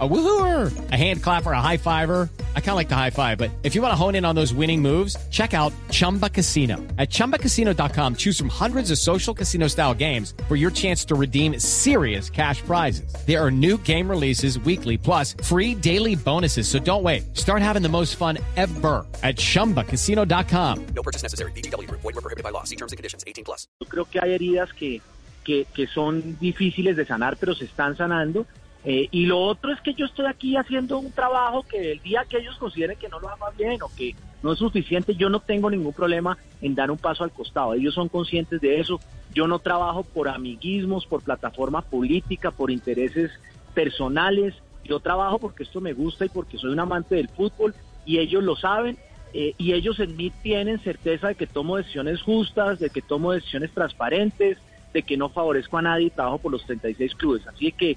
A woohooer, a hand clapper, a high fiver. I kind of like the high five, but if you want to hone in on those winning moves, check out Chumba Casino. At ChumbaCasino.com, choose from hundreds of social casino style games for your chance to redeem serious cash prizes. There are new game releases weekly, plus free daily bonuses. So don't wait. Start having the most fun ever at ChumbaCasino.com. No purchase necessary. VGW. Void were prohibited by law. See terms and conditions. 18 plus. Yo creo que hay heridas que, que, que son difíciles de sanar, pero se están sanando. Eh, y lo otro es que yo estoy aquí haciendo un trabajo que el día que ellos consideren que no lo haga bien o que no es suficiente, yo no tengo ningún problema en dar un paso al costado. Ellos son conscientes de eso. Yo no trabajo por amiguismos, por plataforma política, por intereses personales. Yo trabajo porque esto me gusta y porque soy un amante del fútbol y ellos lo saben. eh, y ellos en mí tienen certeza de que tomo decisiones justas, de que tomo decisiones transparentes, de que no favorezco a nadie y trabajo por los 36 clubes. Así que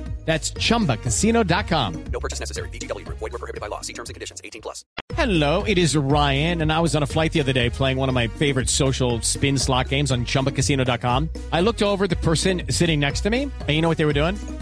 That's chumbacasino.com. No purchase necessary. VGW. Void were prohibited by law. See terms and conditions. 18 plus. Hello, it is Ryan, and I was on a flight the other day playing one of my favorite social spin slot games on chumbacasino.com. I looked over at the person sitting next to me, and you know what they were doing?